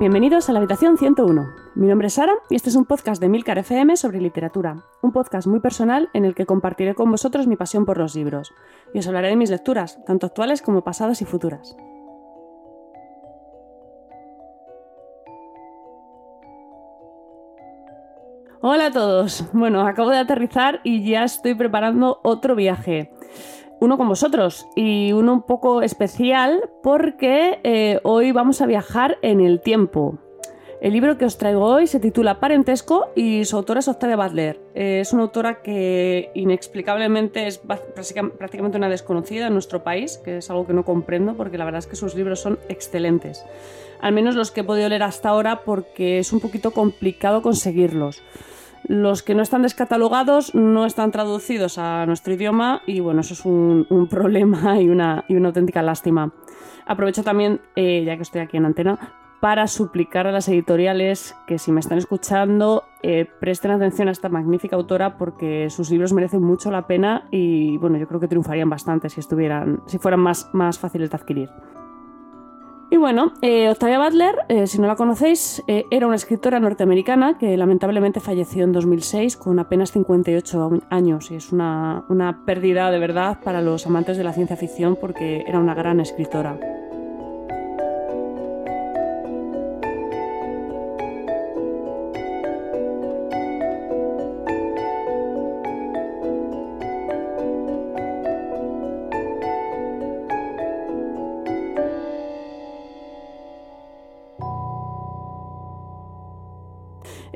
Bienvenidos a la habitación 101. Mi nombre es Sara y este es un podcast de Milcar FM sobre literatura, un podcast muy personal en el que compartiré con vosotros mi pasión por los libros y os hablaré de mis lecturas, tanto actuales como pasadas y futuras. Hola a todos. Bueno, acabo de aterrizar y ya estoy preparando otro viaje. Uno con vosotros y uno un poco especial porque eh, hoy vamos a viajar en el tiempo. El libro que os traigo hoy se titula Parentesco y su autora es Octavia Butler. Eh, es una autora que inexplicablemente es prácticamente una desconocida en nuestro país, que es algo que no comprendo porque la verdad es que sus libros son excelentes. Al menos los que he podido leer hasta ahora porque es un poquito complicado conseguirlos. Los que no están descatalogados no están traducidos a nuestro idioma y bueno, eso es un, problema y una, y una, auténtica lástima. Aprovecho también, eh, ya que estoy aquí en antena, para suplicar a las editoriales que si me están escuchando eh, presten atención a esta magnífica autora porque sus libros merecen mucho la pena y bueno, yo creo que triunfarían bastante si estuvieran, si fueran más, más fáciles de adquirir. Y bueno, eh, Octavia Butler, eh, si no la conocéis, eh, era una escritora norteamericana que lamentablemente falleció en 2006 con apenas 58 años y es una, una pérdida de verdad para los amantes de la ciencia ficción porque era una gran escritora.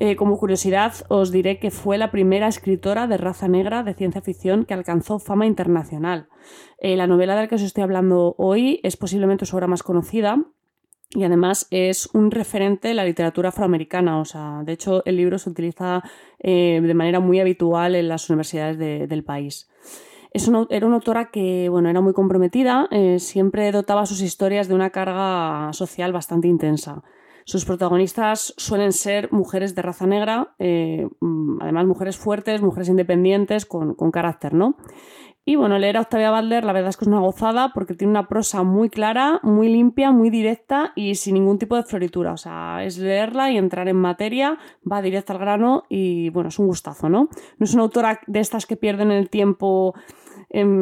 Eh, como curiosidad, os diré que fue la primera escritora de raza negra de ciencia ficción que alcanzó fama internacional. Eh, la novela de la que os estoy hablando hoy es posiblemente su obra más conocida, y además es un referente de la literatura afroamericana. O sea, de hecho, el libro se utiliza eh, de manera muy habitual en las universidades del país. era una autora que bueno, era muy comprometida, siempre dotaba sus historias de una carga social bastante intensa. Sus protagonistas suelen ser mujeres de raza negra, eh, mm, además mujeres fuertes, mujeres independientes, con, carácter, ¿no? Y bueno, leer a Octavia Butler la verdad es que es una gozada porque tiene una prosa muy clara, muy limpia, muy directa y sin ningún tipo de floritura. O sea, es leerla y entrar en materia, va directa al grano y bueno, es un gustazo, ¿no? No es una autora de estas que pierden el tiempo Em,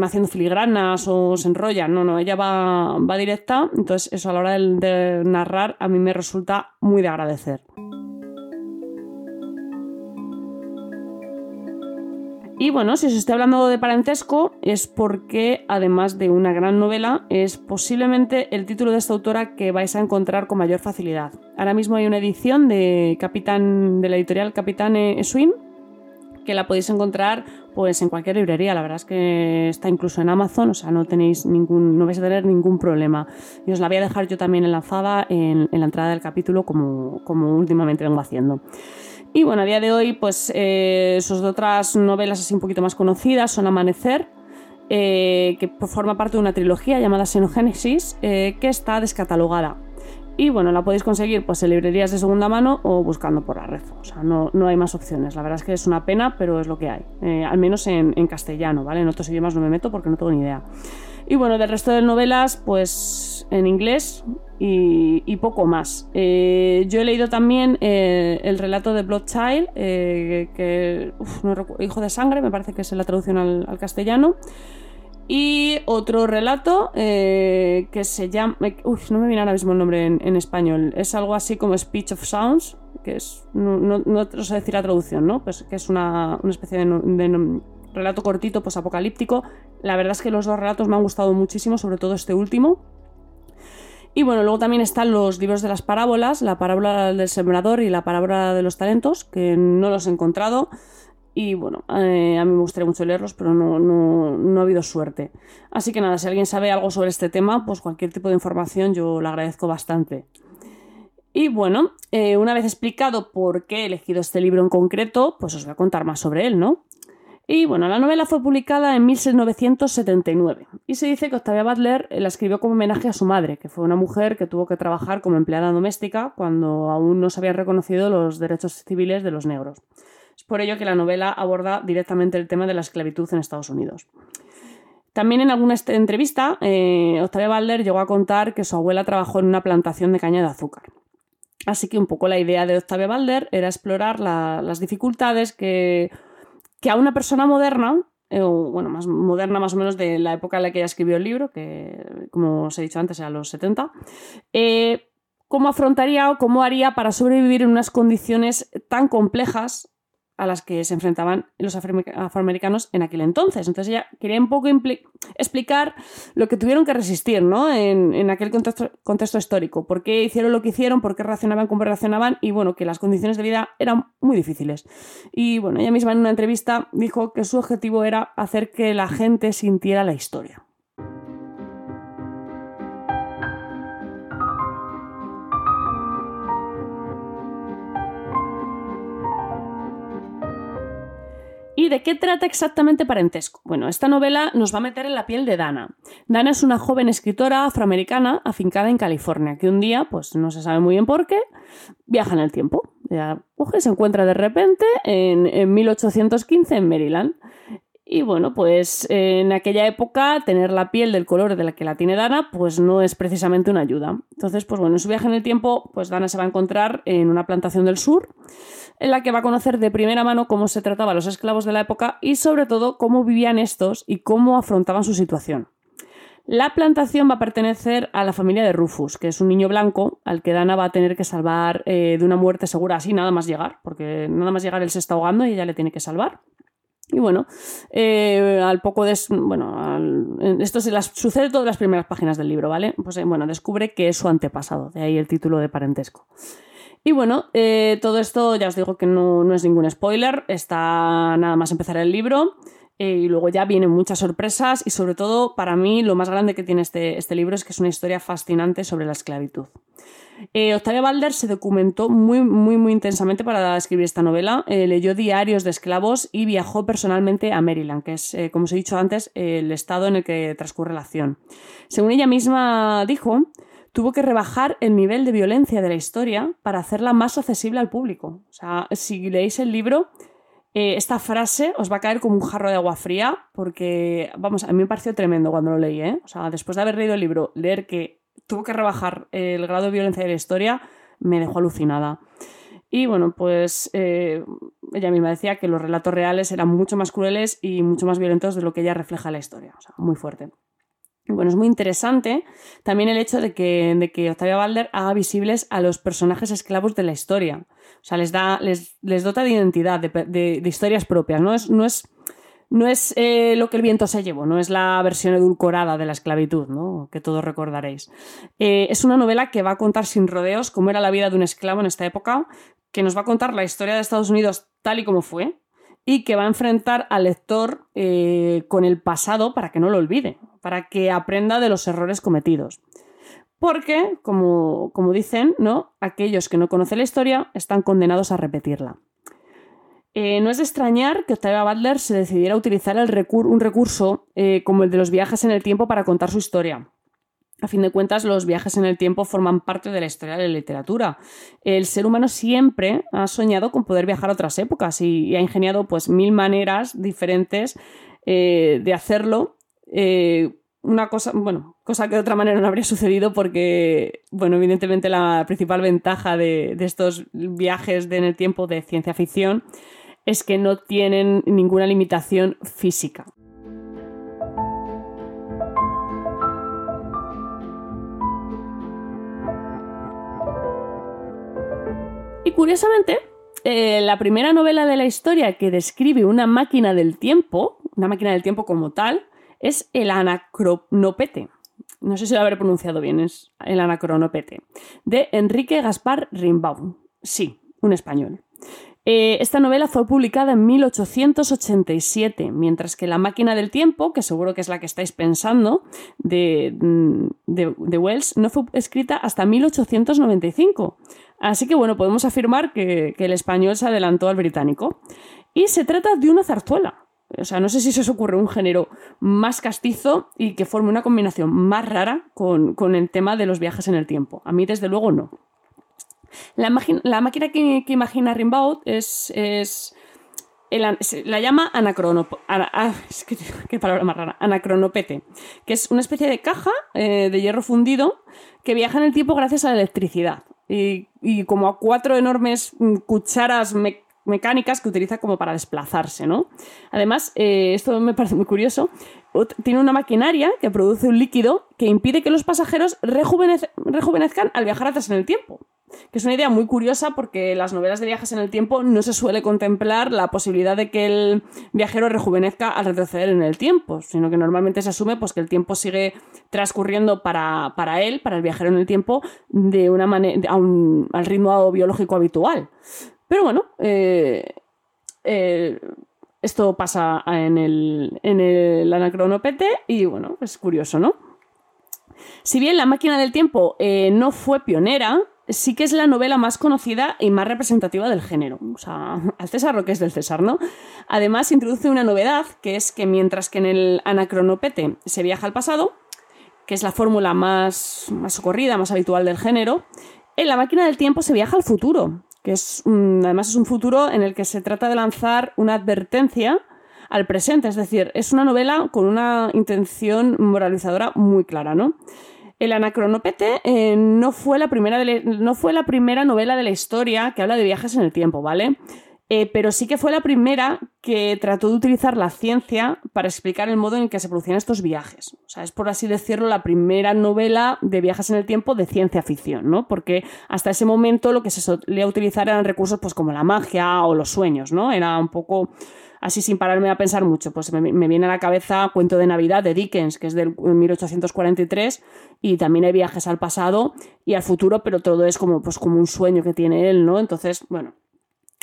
haciendo filigranas o se enrolla. No, no, ella va, va directa. Entonces, eso a la hora de, narrar a mí me resulta muy de agradecer. Y bueno, si os estoy hablando de parentesco es porque, además de una gran novela, es posiblemente el título de esta autora que vais a encontrar con mayor facilidad. Ahora mismo hay una edición de Capitán de la editorial Capitán Swin que la podéis encontrar pues en cualquier librería. La verdad es que está incluso en Amazon, o sea, no tenéis ningún, no vais a tener ningún problema. Y os la voy a dejar yo también enlazada en, en la entrada del capítulo, como, como últimamente vengo haciendo. Y bueno, a día de hoy, pues eh, sus otras novelas así un poquito más conocidas son Amanecer, eh, que forma parte de una trilogía llamada Xenogénesis, eh, que está descatalogada. Y bueno, la podéis conseguir pues en librerías de segunda mano o buscando por la red. O sea, no, no hay más opciones. La verdad es que es una pena, pero es lo que hay. Eh, al menos en, castellano, ¿vale? En otros idiomas no me meto porque no tengo ni idea. Y bueno, del resto de novelas, pues en inglés y, poco más. Eh, yo he leído también eh, el relato de Blood Child, que, Hijo de Sangre, me parece que es la traducción al castellano. Y otro relato eh, que se llama. Uf, no me viene ahora mismo el nombre en, español. Es algo así como Speech of Sounds, que es. No, no, sé decir la traducción, ¿no? Pues que es una, especie de, relato cortito, pues apocalíptico. La verdad es que los dos relatos me han gustado muchísimo, sobre todo este último. Y bueno, luego también están los libros de las parábolas, la parábola del sembrador y la parábola de los talentos, que no los he encontrado. Y bueno, eh, a mí me gustaría mucho leerlos, pero no, no, ha habido suerte. Así que nada, si alguien sabe algo sobre este tema, pues cualquier tipo de información yo le agradezco bastante. Y bueno, eh, una vez explicado por qué he elegido este libro en concreto, pues os voy a contar más sobre él, ¿no? Y bueno, la novela fue publicada en 1979 y se dice que Octavia Butler la escribió como homenaje a su madre, que fue una mujer que tuvo que trabajar como empleada doméstica cuando aún no se habían reconocido los derechos civiles de los negros. Es por ello que la novela aborda directamente el tema de la esclavitud en Estados Unidos. También en alguna entrevista, eh, Octavia Balder llegó a contar que su abuela trabajó en una plantación de caña de azúcar. Así que un poco la idea de Octavia Balder era explorar las dificultades que, que a una persona moderna eh, o bueno, más moderna más o menos de la época en la que ella escribió el libro, que como os he dicho antes, era los 70, eh, cómo afrontaría o cómo haría para sobrevivir en unas condiciones tan complejas a las que se enfrentaban los afroamericanos en aquel entonces. Entonces ella quería un poco explicar lo que tuvieron que resistir ¿no? en, aquel contexto, histórico, por qué hicieron lo que hicieron, por qué reaccionaban como reaccionaban y bueno, que las condiciones de vida eran muy difíciles. Y bueno, ella misma en una entrevista dijo que su objetivo era hacer que la gente sintiera la historia. ¿Y de qué trata exactamente Parentesco? Bueno, esta novela nos va a meter en la piel de Dana. Dana es una joven escritora afroamericana afincada en California, que un día, pues no se sabe muy bien por qué, viaja en el tiempo. Ya coge, se encuentra de repente en, en 1815 en Maryland. Y bueno, pues en aquella época tener la piel del color de la que la tiene Dana, pues no es precisamente una ayuda. Entonces, pues bueno, en su viaje en el tiempo, pues Dana se va a encontrar en una plantación del sur en la que va a conocer de primera mano cómo se trataba a los esclavos de la época y sobre todo cómo vivían estos y cómo afrontaban su situación. La plantación va a pertenecer a la familia de Rufus, que es un niño blanco al que Dana va a tener que salvar eh, de una muerte segura así, nada más llegar, porque nada más llegar él se está ahogando y ella le tiene que salvar. Y bueno, eh, al poco de. Bueno, esto se las, sucede todas las primeras páginas del libro, ¿vale? Pues eh, bueno, descubre que es su antepasado, de ahí el título de parentesco. Y bueno, eh, todo esto ya os digo que no, es ningún spoiler, está nada más empezar el libro. Y luego ya vienen muchas sorpresas y sobre todo para mí lo más grande que tiene este, este libro es que es una historia fascinante sobre la esclavitud. Eh, Octavia Balder se documentó muy, muy, muy intensamente para escribir esta novela. leyó diarios de esclavos y viajó personalmente a Maryland, que es, como os he dicho antes, el estado en el que transcurre la acción. Según ella misma dijo, tuvo que rebajar el nivel de violencia de la historia para hacerla más accesible al público. O sea, si leéis el libro, eh, esta frase os va a caer como un jarro de agua fría, porque, vamos, a mí me pareció tremendo cuando lo leí, ¿eh? O sea, después de haber leído el libro, leer que tuvo que rebajar el grado de violencia de la historia, me dejó alucinada. Y bueno, pues eh, ella misma decía que los relatos reales eran mucho más crueles y mucho más violentos de lo que ella refleja en la historia. O sea, muy fuerte. Bueno, es muy interesante también el hecho de que, de que Octavia Balder haga visibles a los personajes esclavos de la historia. O sea, les, da, les, les dota de identidad, de, historias propias. No es, no es, no es eh, lo que el viento se llevó, no es la versión edulcorada de la esclavitud, ¿no? que todos recordaréis. Eh, es una novela que va a contar sin rodeos cómo era la vida de un esclavo en esta época, que nos va a contar la historia de Estados Unidos tal y como fue, y que va a enfrentar al lector eh, con el pasado para que no lo olvide, para que aprenda de los errores cometidos. Porque, como, como dicen, ¿no? aquellos que no conocen la historia están condenados a repetirla. Eh, no es de extrañar que Octavia Butler se decidiera a utilizar un recurso eh, como el de los viajes en el tiempo para contar su historia. A fin de cuentas, los viajes en el tiempo forman parte de la historia de la literatura. El ser humano siempre ha soñado con poder viajar a otras épocas y, ha ingeniado pues mil maneras diferentes eh, de hacerlo. Una cosa, bueno, cosa que de otra manera no habría sucedido porque, bueno, evidentemente la principal ventaja de estos viajes en el tiempo de ciencia ficción es que no tienen ninguna limitación física. Y curiosamente, eh, la primera novela de la historia que describe una máquina del tiempo, una máquina del tiempo como tal, es el Anacronopete. No sé si lo habré pronunciado bien, es el Anacronopete, de Enrique Gaspar Rimbaud. Sí, un español. Eh, esta novela fue publicada en 1887, mientras que La máquina del tiempo, que seguro que es la que estáis pensando, de, mm, de Wells, no fue escrita hasta 1895. Así que bueno, podemos afirmar que, el español se adelantó al británico. Y se trata de una zarzuela. O sea, no sé si se os ocurre un género más castizo y que forme una combinación más rara con, el tema de los viajes en el tiempo. A mí, desde luego, no. La, máquina que, imagina Rimbaud es, es la llama ah, qué palabra más rara, anacronopete, que es una especie de caja eh, de hierro fundido que viaja en el tiempo gracias a la electricidad. y, como a cuatro enormes mm, cucharas mecánicas que utiliza como para desplazarse, ¿no? Además, eh, esto me parece muy curioso, tiene una maquinaria que produce un líquido que impide que los pasajeros rejuvenezcan al viajar atrás en el tiempo que es una idea muy curiosa porque las novelas de viajes en el tiempo no se suele contemplar la posibilidad de que el viajero rejuvenezca al retroceder en el tiempo, sino que normalmente se asume pues, que el tiempo sigue transcurriendo para, él, para el viajero en el tiempo, de una manera, al ritmo biológico habitual. Pero bueno, eh, eh, esto pasa en el, en el anacronopete y bueno, es curioso, ¿no? Si bien la máquina del tiempo eh, no fue pionera, sí que es la novela más conocida y más representativa del género. O sea, al César lo que es del César, ¿no? Además, introduce una novedad, que es que mientras que en el anacronopete se viaja al pasado, que es la fórmula más, más socorrida, más habitual del género, en la máquina del tiempo se viaja al futuro, que es además es un futuro en el que se trata de lanzar una advertencia al presente, es decir, es una novela con una intención moralizadora muy clara, ¿no? El Anacronopete eh, no, fue la primera no fue la primera novela de la historia que habla de viajes en el tiempo, ¿vale? Eh, pero sí que fue la primera que trató de utilizar la ciencia para explicar el modo en que se producían estos viajes. O sea, es por así decirlo la primera novela de viajes en el tiempo de ciencia ficción, ¿no? Porque hasta ese momento lo que se solía utilizar eran recursos pues como la magia o los sueños, ¿no? Era un poco así sin pararme a pensar mucho. Pues me, viene a la cabeza Cuento de Navidad de Dickens, que es del 1843, y también hay viajes al pasado y al futuro, pero todo es como, pues, como un sueño que tiene él, ¿no? Entonces, bueno,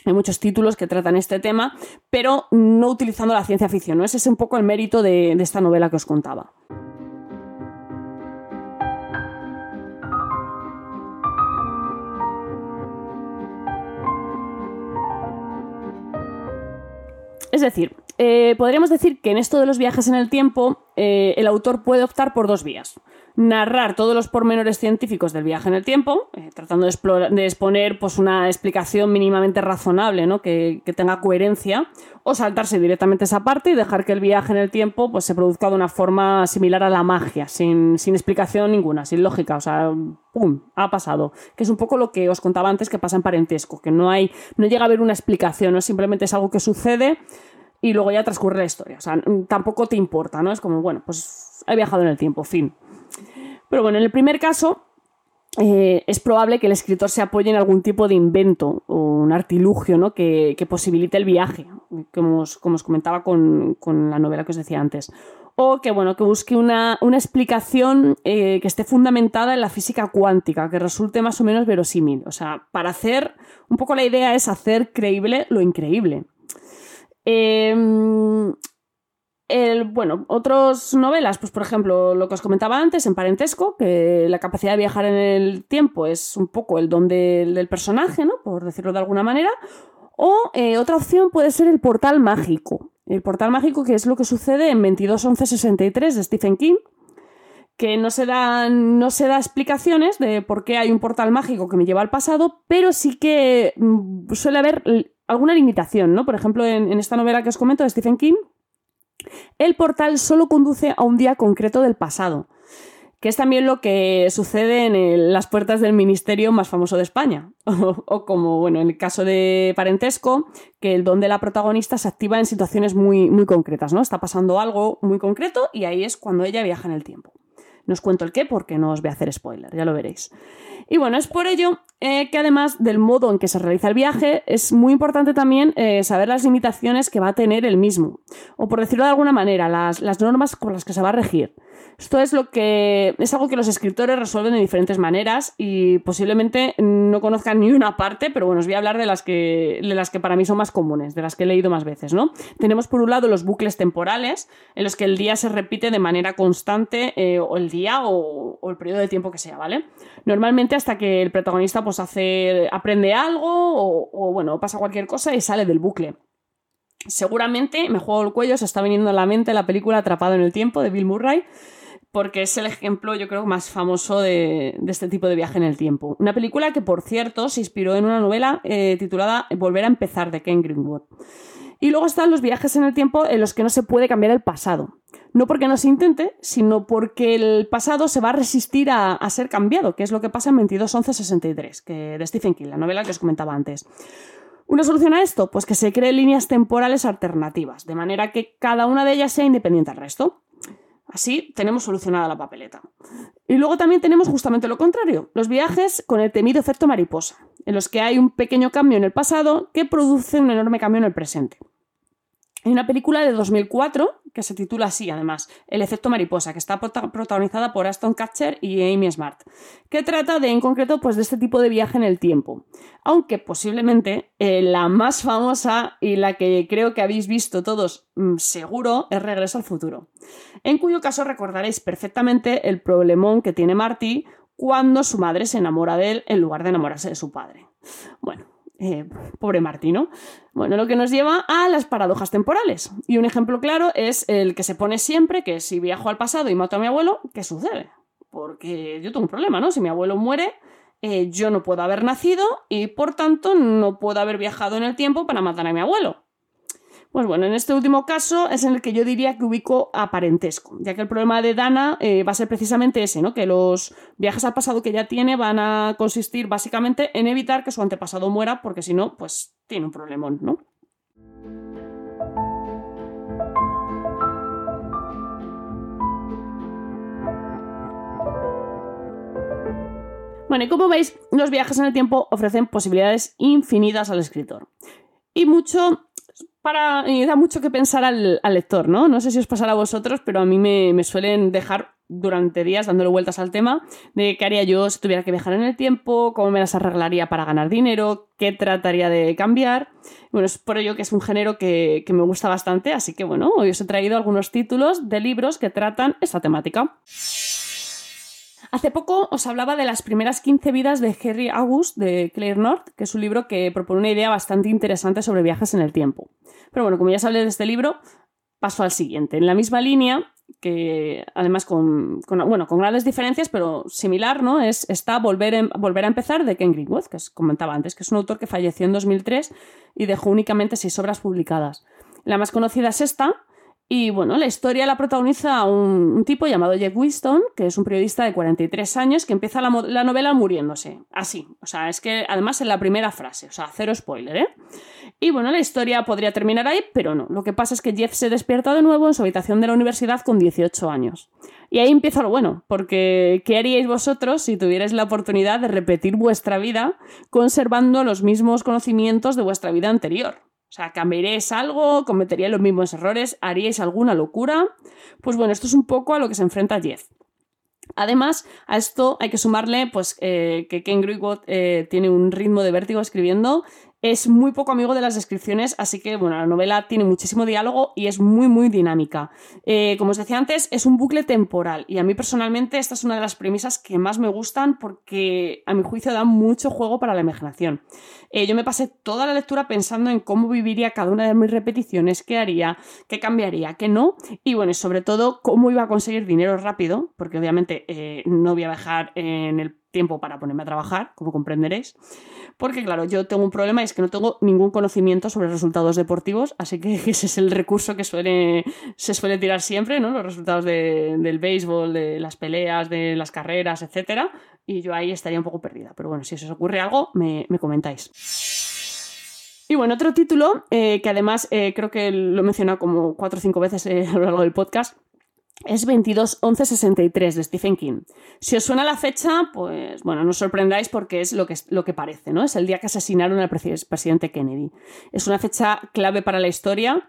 hay muchos títulos que tratan este tema, pero no utilizando la ciencia ficción, ¿no? Ese es un poco el mérito de esta novela que os contaba. Es decir, eh, podríamos decir que en esto de los viajes en el tiempo, eh, el autor puede optar por dos vías. Narrar todos los pormenores científicos del viaje en el tiempo, eh, tratando de, exponer pues, una explicación mínimamente razonable, ¿no? que, tenga coherencia, o saltarse directamente esa parte y dejar que el viaje en el tiempo pues, se produzca de una forma similar a la magia, sin, sin explicación ninguna, sin lógica. O sea, ¡pum! Ha pasado. Que es un poco lo que os contaba antes que pasa en parentesco, que no hay, no llega a haber una explicación, ¿no? simplemente es algo que sucede y luego ya transcurre la historia. O sea, tampoco te importa, ¿no? Es como, bueno, pues he viajado en el tiempo, fin. Pero bueno, en el primer caso, eh, es probable que el escritor se apoye en algún tipo de invento o un artilugio ¿no? que, posibilite el viaje, como os, como os comentaba con, la novela que os decía antes. O que, bueno, que busque una, explicación eh, que esté fundamentada en la física cuántica, que resulte más o menos verosímil. O sea, para hacer, un poco la idea es hacer creíble lo increíble. Bueno, otras novelas, pues por ejemplo, lo que os comentaba antes en Parentesco, que la capacidad de viajar en el tiempo es un poco el don del personaje, ¿no? Por decirlo de alguna manera. O eh, otra opción puede ser el portal mágico. El portal mágico, que es lo que sucede en 22.11.63 de Stephen King, que no se, da, no se da explicaciones de por qué hay un portal mágico que me lleva al pasado, pero sí que mm, suele haber alguna limitación, ¿no? Por ejemplo, en, esta novela que os comento de Stephen King, el portal solo conduce a un día concreto del pasado, que es también lo que sucede en las puertas del ministerio más famoso de España. O, como, bueno, en el caso de Parentesco, que el don de la protagonista se activa en situaciones muy, muy concretas, ¿no? Está pasando algo muy concreto y ahí es cuando ella viaja en el tiempo. No os cuento el qué porque no os voy a hacer spoiler, ya lo veréis. Y bueno, es por ello eh, que además del modo en que se realiza el viaje, es muy importante también eh, saber las limitaciones que va a tener el mismo. O por decirlo de alguna manera, las, las normas con las que se va a regir. Esto es lo que es algo que los escritores resuelven de diferentes maneras y posiblemente no conozcan ni una parte, pero bueno, os voy a hablar de las que, de las que para mí son más comunes, de las que he leído más veces, ¿no? Tenemos por un lado los bucles temporales, en los que el día se repite de manera constante, eh, o el día o, el periodo de tiempo que sea, ¿vale? Normalmente hasta que el protagonista pues hace, aprende algo o, bueno, pasa cualquier cosa y sale del bucle. Seguramente, me juego el cuello, se está viniendo a la mente la película Atrapado en el tiempo de Bill Murray, porque es el ejemplo, yo creo, más famoso de, este tipo de viaje en el tiempo. Una película que, por cierto, se inspiró en una novela eh, titulada Volver a empezar de Ken Greenwood. Y luego están los viajes en el tiempo en los que no se puede cambiar el pasado. No porque no se intente, sino porque el pasado se va a resistir a, ser cambiado, que es lo que pasa en 22.11.63, que, de Stephen King, la novela que os comentaba antes. ¿Una solución a esto? Pues que se creen líneas temporales alternativas, de manera que cada una de ellas sea independiente al resto. Así tenemos solucionada la papeleta. Y luego también tenemos justamente lo contrario, los viajes con el temido efecto mariposa, en los que hay un pequeño cambio en el pasado que produce un enorme cambio en el presente. Hay una película de 2004 que se titula así, además, El efecto mariposa, que está protagonizada por Aston Catcher y Amy Smart, que trata de, en concreto, pues de este tipo de viaje en el tiempo. Aunque posiblemente eh, la más famosa y la que creo que habéis visto todos mm, seguro es Regreso al futuro. En cuyo caso recordaréis perfectamente el problemón que tiene Marty cuando su madre se enamora de él en lugar de enamorarse de su padre. Bueno, eh, pobre Martino. Bueno, lo que nos lleva a las paradojas temporales. Y un ejemplo claro es el que se pone siempre, que si viajo al pasado y mato a mi abuelo, ¿qué sucede? Porque yo tengo un problema, ¿no? Si mi abuelo muere, eh, yo no puedo haber nacido y por tanto no puedo haber viajado en el tiempo para matar a mi abuelo. Pues bueno, en este último caso es en el que yo diría que ubico a parentesco, ya que el problema de Dana eh, va a ser precisamente ese, ¿no? Que los viajes al pasado que ella tiene van a consistir básicamente en evitar que su antepasado muera, porque si no, pues tiene un problemón, ¿no? Bueno, y como veis, los viajes en el tiempo ofrecen posibilidades infinitas al escritor. Y mucho para, y da mucho que pensar al, lector, ¿no? No sé si os pasará a vosotros, pero a mí me, suelen dejar durante días dándole vueltas al tema de qué haría yo si tuviera que viajar en el tiempo, cómo me las arreglaría para ganar dinero, qué trataría de cambiar. Bueno, es por ello que es un género que, que me gusta bastante, así que bueno, hoy os he traído algunos títulos de libros que tratan esta temática. Hace poco os hablaba de las primeras 15 vidas de Henry August de Claire North, que es un libro que propone una idea bastante interesante sobre viajes en el tiempo. Pero bueno, como ya os de este libro, paso al siguiente. En la misma línea, que además con, bueno, con grandes diferencias, pero similar, ¿no? Es, está Volver, Volver a empezar de Ken Greenwood, que os comentaba antes, que es un autor que falleció en 2003 y dejó únicamente seis obras publicadas. La más conocida es esta, y bueno, la historia la protagoniza un, tipo llamado Jeff Winston, que es un periodista de 43 años que empieza la, la, novela muriéndose. Así. O sea, es que además en la primera frase, o sea, cero spoiler, ¿eh? Y bueno, la historia podría terminar ahí, pero no. Lo que pasa es que Jeff se despierta de nuevo en su habitación de la universidad con 18 años. Y ahí empieza lo bueno, porque ¿qué haríais vosotros si tuvierais la oportunidad de repetir vuestra vida conservando los mismos conocimientos de vuestra vida anterior? O sea, ¿cambiaríais algo? ¿Cometeríais los mismos errores? ¿Haríais alguna locura? Pues bueno, esto es un poco a lo que se enfrenta Jeff. Además, a esto hay que sumarle pues, eh, que Ken Greenwood eh, tiene un ritmo de vértigo escribiendo es muy poco amigo de las descripciones, así que bueno, la novela tiene muchísimo diálogo y es muy, muy dinámica. Eh, como os decía antes, es un bucle temporal y a mí personalmente esta es una de las premisas que más me gustan porque a mi juicio da mucho juego para la imaginación. Eh, yo me pasé toda la lectura pensando en cómo viviría cada una de mis repeticiones, qué haría, qué cambiaría, qué no, y bueno, sobre todo cómo iba a conseguir dinero rápido, porque obviamente eh, no voy a dejar en el tiempo para ponerme a trabajar, como comprenderéis. Porque, claro, yo tengo un problema y es que no tengo ningún conocimiento sobre resultados deportivos, así que ese es el recurso que suele, se suele tirar siempre, ¿no? Los resultados del béisbol, de las peleas, de las carreras, etcétera. Y yo ahí estaría un poco perdida. Pero bueno, si os ocurre algo, me, comentáis. Y bueno, otro título, eh, que además eh, creo que lo he mencionado como cuatro o cinco veces eh, a lo largo del podcast, es 22-11-63 de Stephen King. Si os suena la fecha, pues bueno, no os sorprendáis porque es lo que, lo que parece, ¿no? Es el día que asesinaron al presidente Kennedy. Es una fecha clave para la historia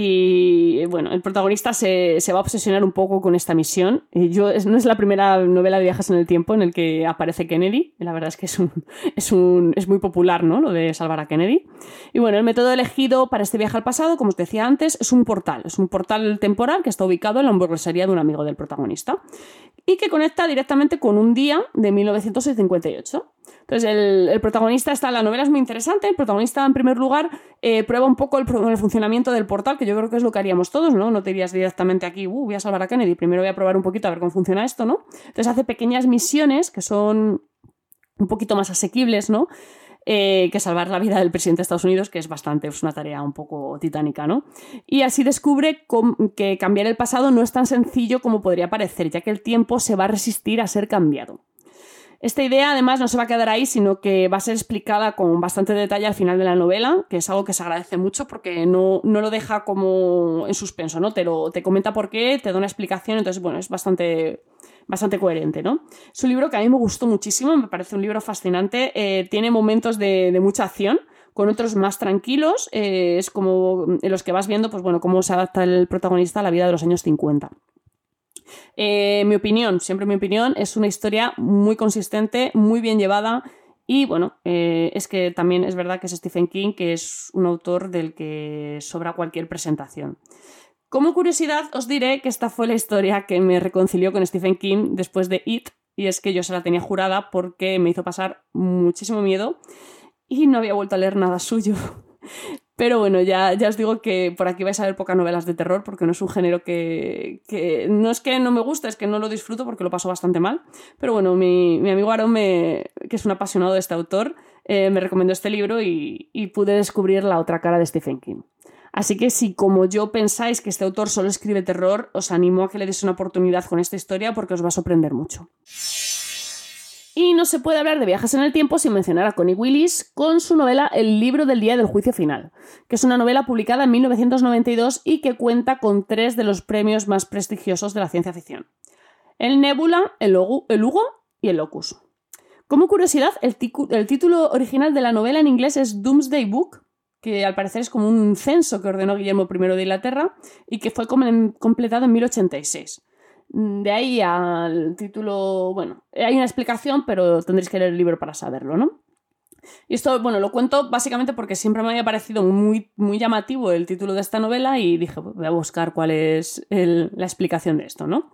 y bueno, el protagonista se, va a obsesionar un poco con esta misión. Y yo, no es la primera novela de viajes en el tiempo en el que aparece Kennedy. La verdad es que es, un, es, un, es muy popular, ¿no? Lo de salvar a Kennedy. Y bueno, el método elegido para este viaje al pasado, como os decía antes, es un portal. Es un portal temporal que está ubicado en la hamburguesería de un amigo del protagonista y que conecta directamente con un día de 1958. Entonces, el, protagonista está, la novela es muy interesante, el protagonista en primer lugar eh, prueba un poco el, funcionamiento del portal, que yo creo que es lo que haríamos todos, ¿no? No te irías directamente aquí, uh, voy a salvar a Kennedy, primero voy a probar un poquito a ver cómo funciona esto, ¿no? Entonces hace pequeñas misiones que son un poquito más asequibles, ¿no? eh, que salvar la vida del presidente de Estados Unidos, que es bastante, es una tarea un poco titánica, ¿no? Y así descubre que cambiar el pasado no es tan sencillo como podría parecer, ya que el tiempo se va a resistir a ser cambiado. Esta idea además no se va a quedar ahí, sino que va a ser explicada con bastante detalle al final de la novela, que es algo que se agradece mucho porque no, no lo deja como en suspenso, ¿no? Te, lo, te comenta por qué, te da una explicación, entonces, bueno, es bastante, bastante coherente, ¿no? Es un libro que a mí me gustó muchísimo, me parece un libro fascinante, eh, tiene momentos de, mucha acción, con otros más tranquilos, eh, es como en los que vas viendo, pues bueno, cómo se adapta el protagonista a la vida de los años 50. Eh, mi opinión, siempre mi opinión, es una historia muy consistente, muy bien llevada y bueno, eh, es que también es verdad que es Stephen King, que es un autor del que sobra cualquier presentación. Como curiosidad, os diré que esta fue la historia que me reconcilió con Stephen King después de It, y es que yo se la tenía jurada porque me hizo pasar muchísimo miedo y no había vuelto a leer nada suyo. Pero bueno, ya, ya os digo que por aquí vais a ver pocas novelas de terror porque no es un género que, no es que no me guste, es que no lo disfruto porque lo paso bastante mal. Pero bueno, mi, amigo Aaron, que es un apasionado de este autor, eh, me recomendó este libro y, y pude descubrir la otra cara de Stephen King. Así que si como yo pensáis que este autor solo escribe terror, os animo a que le deis una oportunidad con esta historia porque os va a sorprender mucho. Y no se puede hablar de viajes en el tiempo sin mencionar a Connie Willis con su novela El libro del día del juicio final, que es una novela publicada en 1992 y que cuenta con tres de los premios más prestigiosos de la ciencia ficción. El Nebula, el, Hugo y el Locus. Como curiosidad, el, el título original de la novela en inglés es Doomsday Book, que al parecer es como un censo que ordenó Guillermo I de Inglaterra y que fue completado en 1086. Mm, de ahí al título, bueno, hay una explicación, pero tendréis que leer el libro para saberlo, ¿no? Y esto, bueno, lo cuento básicamente porque siempre me había parecido muy, muy llamativo el título de esta novela y dije, voy a buscar cuál es la explicación de esto, ¿no?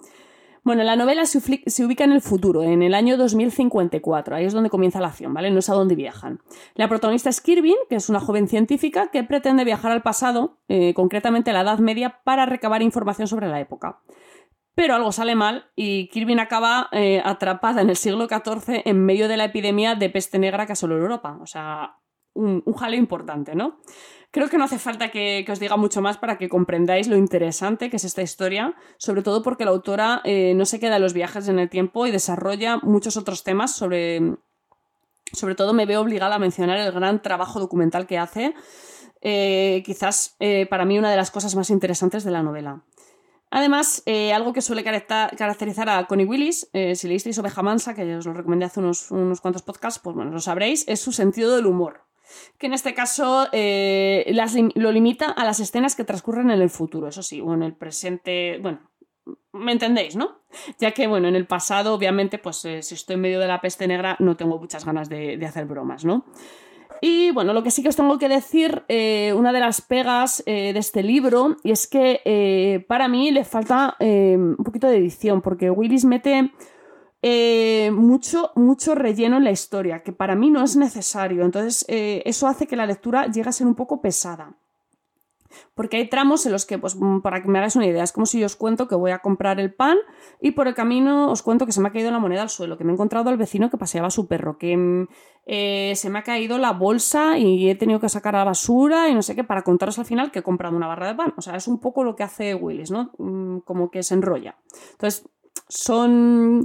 Bueno, la novela se, ubica en el futuro, en el año 2054, ahí es donde comienza la acción, ¿vale? No es a dónde viajan. La protagonista es Kirby, que es una joven científica que pretende viajar al pasado, eh, concretamente a la Edad Media, para recabar información sobre la época. Pero algo sale mal y Kirby acaba eh, atrapada en el siglo XIV en medio de la epidemia de peste negra que asoló Europa. O sea, un, un jaleo importante, ¿no? Creo que no hace falta que, os diga mucho más para que comprendáis lo interesante que es esta historia, sobre todo porque la autora eh, no se queda en los viajes en el tiempo y desarrolla muchos otros temas sobre... Sobre todo me veo obligada a mencionar el gran trabajo documental que hace, eh, quizás para mí una de las cosas más interesantes de la novela. Además, eh, algo que suele caracterizar a Connie Willis, eh, si leísteis Oveja Mansa, que os lo recomendé hace unos, cuantos podcasts, pues bueno, lo sabréis, es su sentido del humor. Que en este caso eh, lo limita a las escenas que transcurren en el futuro, eso sí, o en el presente. Bueno, me entendéis, ¿no? Ya que, bueno, en el pasado, obviamente, pues si estoy en medio de la peste negra, no tengo muchas ganas de hacer bromas, ¿no? Y bueno, lo que sí que os tengo que decir, eh, una de las pegas eh, de este libro, y es que eh, para mí le falta un poquito de edición, porque Willis mete mucho, mucho relleno en la historia, que para mí no es necesario. Entonces, eso hace que la lectura llegue a ser un poco pesada. Porque hay tramos en los que, pues, mm, para que me hagáis una idea, es como si yo os cuento que voy a comprar el pan y por el camino os cuento que se me ha caído la moneda al suelo, que me he encontrado al vecino que paseaba su perro, que mm, eh, se me ha caído la bolsa y he tenido que sacar a la basura y no sé qué, para contaros al final que he comprado una barra de pan. O sea, es un poco lo que hace Willis, ¿no? Mm, como que se enrolla. Entonces, son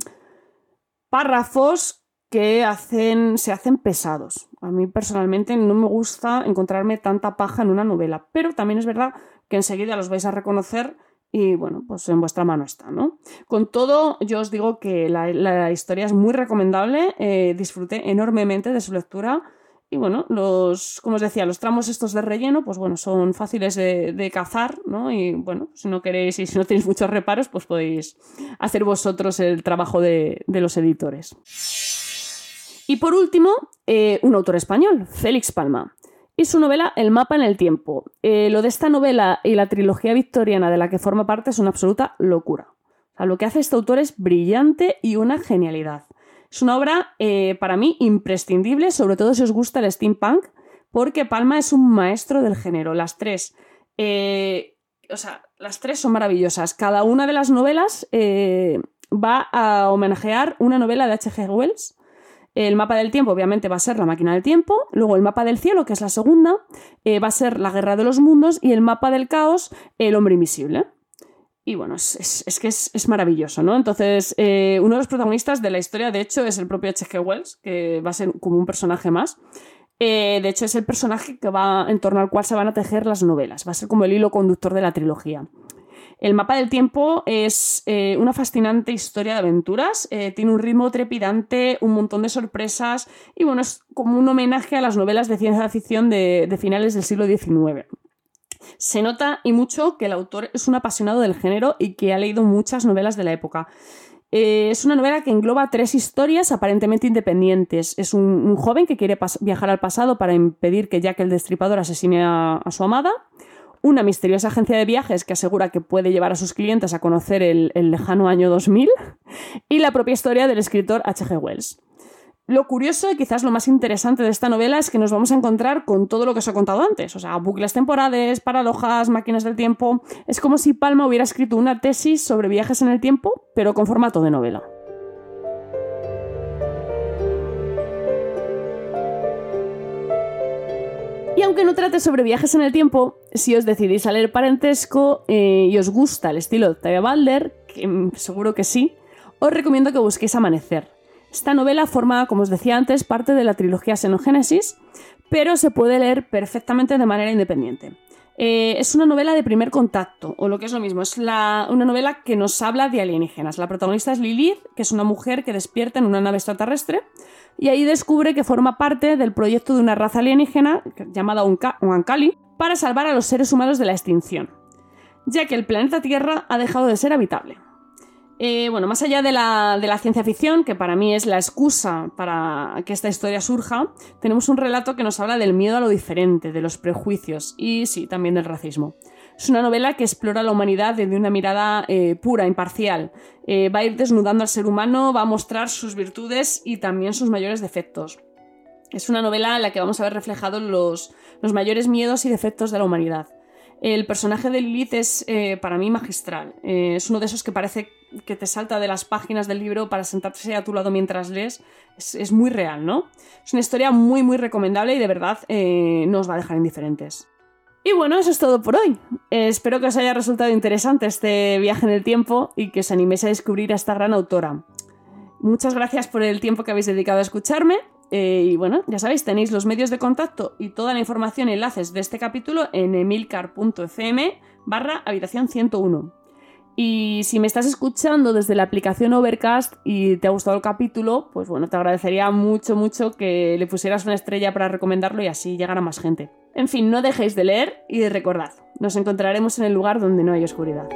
párrafos que hacen, se hacen pesados. A mí personalmente no me gusta encontrarme tanta paja en una novela, pero también es verdad que enseguida los vais a reconocer y bueno, pues en vuestra mano está, ¿no? Con todo, yo os digo que la, historia es muy recomendable, eh, disfruté enormemente de su lectura y bueno, los, como os decía, los tramos estos de relleno, pues bueno, son fáciles de, cazar, ¿no? Y bueno, si no queréis y si no tenéis muchos reparos, pues podéis hacer vosotros el trabajo de, de los editores. Y por último, eh, un autor español, Félix Palma. Y su novela El mapa en el tiempo. Eh, lo de esta novela y la trilogía victoriana de la que forma parte es una absoluta locura. lo que hace este autor es brillante y una genialidad. Es una obra, eh, para mí, imprescindible, sobre todo si os gusta el steampunk, porque Palma es un maestro del género. Las tres. o sea, las tres son maravillosas. Cada una de las novelas va a homenajear una novela de H.G. Wells El mapa del tiempo, obviamente, va a ser la máquina del tiempo. Luego el mapa del cielo, que es la segunda, eh, va a ser la guerra de los mundos. Y el mapa del caos, el hombre invisible. Y bueno, es, que es, maravilloso, ¿no? Entonces, eh, uno de los protagonistas de la historia, de hecho, es el propio H.G. Wells, que va a ser como un personaje más. Eh, de hecho, es el personaje que va en torno al cual se van a tejer las novelas. Va a ser como el hilo conductor de la trilogía. El mapa del tiempo es eh, una fascinante historia de aventuras, tiene un ritmo trepidante, un montón de sorpresas y bueno, es como un homenaje a las novelas de ciencia ficción de, de finales del siglo XIX. Se nota y mucho que el autor es un apasionado del género y que ha leído muchas novelas de la época. Eh, es una novela que engloba tres historias aparentemente independientes. Es un, joven que quiere viajar al pasado para impedir que Jack el Destripador asesine a, su amada. Una misteriosa agencia de viajes que asegura que puede llevar a sus clientes a conocer el, el lejano año 2000. Y la propia historia del escritor H.G. Wells. Lo curioso y quizás lo más interesante de esta novela es que nos vamos a encontrar con todo lo que os he contado antes, o sea, bucles temporales, paradojas, máquinas del tiempo. Es como si Palma hubiera escrito una tesis sobre viajes en el tiempo, pero con formato de novela. Y aunque no trate sobre viajes en el tiempo, si os decidís a leer Parentesco eh, y os gusta el estilo de Octavia Balder, que mm, seguro que sí, os recomiendo que busquéis Amanecer esta novela forma, como os decía antes, parte de la trilogía Xenogénesis, pero se puede leer perfectamente de manera independiente. Eh, es una novela de primer contacto, o lo que es lo mismo, es una novela que nos habla de alienígenas. La protagonista es Lilith, que es una mujer que despierta en una nave extraterrestre, y ahí descubre que forma parte del proyecto de una raza alienígena llamada Uankali para salvar a los seres humanos de la extinción, ya que el planeta Tierra ha dejado de ser habitable. Eh, bueno, más allá de la, ciencia ficción, que para mí es la excusa para que esta historia surja, tenemos un relato que nos habla del miedo a lo diferente, de los prejuicios y sí, también del racismo. Es una novela que explora la humanidad desde una mirada eh, pura, imparcial. Eh, va a ir desnudando al ser humano, va a mostrar sus virtudes y también sus mayores defectos. Es una novela en la que vamos a ver reflejados los, los mayores miedos y defectos de la humanidad. El personaje de Lilith es para mí magistral. es uno de esos que parece que te salta de las páginas del libro para sentarse a tu lado mientras lees, es, muy real, ¿no? Es una historia muy, muy recomendable y de verdad eh, no os va a dejar indiferentes. Y bueno, eso es todo por hoy. espero que os haya resultado interesante este viaje en el tiempo y que os animéis a descubrir a esta gran autora. Muchas gracias por el tiempo que habéis dedicado a escucharme. Eh, y bueno, ya sabéis, tenéis los medios de contacto y toda la información y enlaces de este capítulo en emilcar.fm barra habitación 101. Y si me estás escuchando desde la aplicación Overcast y te ha gustado el capítulo, pues bueno, te agradecería mucho, mucho que le pusieras una estrella para recomendarlo y así llegar a más gente. En fin, no dejéis de leer y de recordad, nos encontraremos en el lugar donde no hay oscuridad.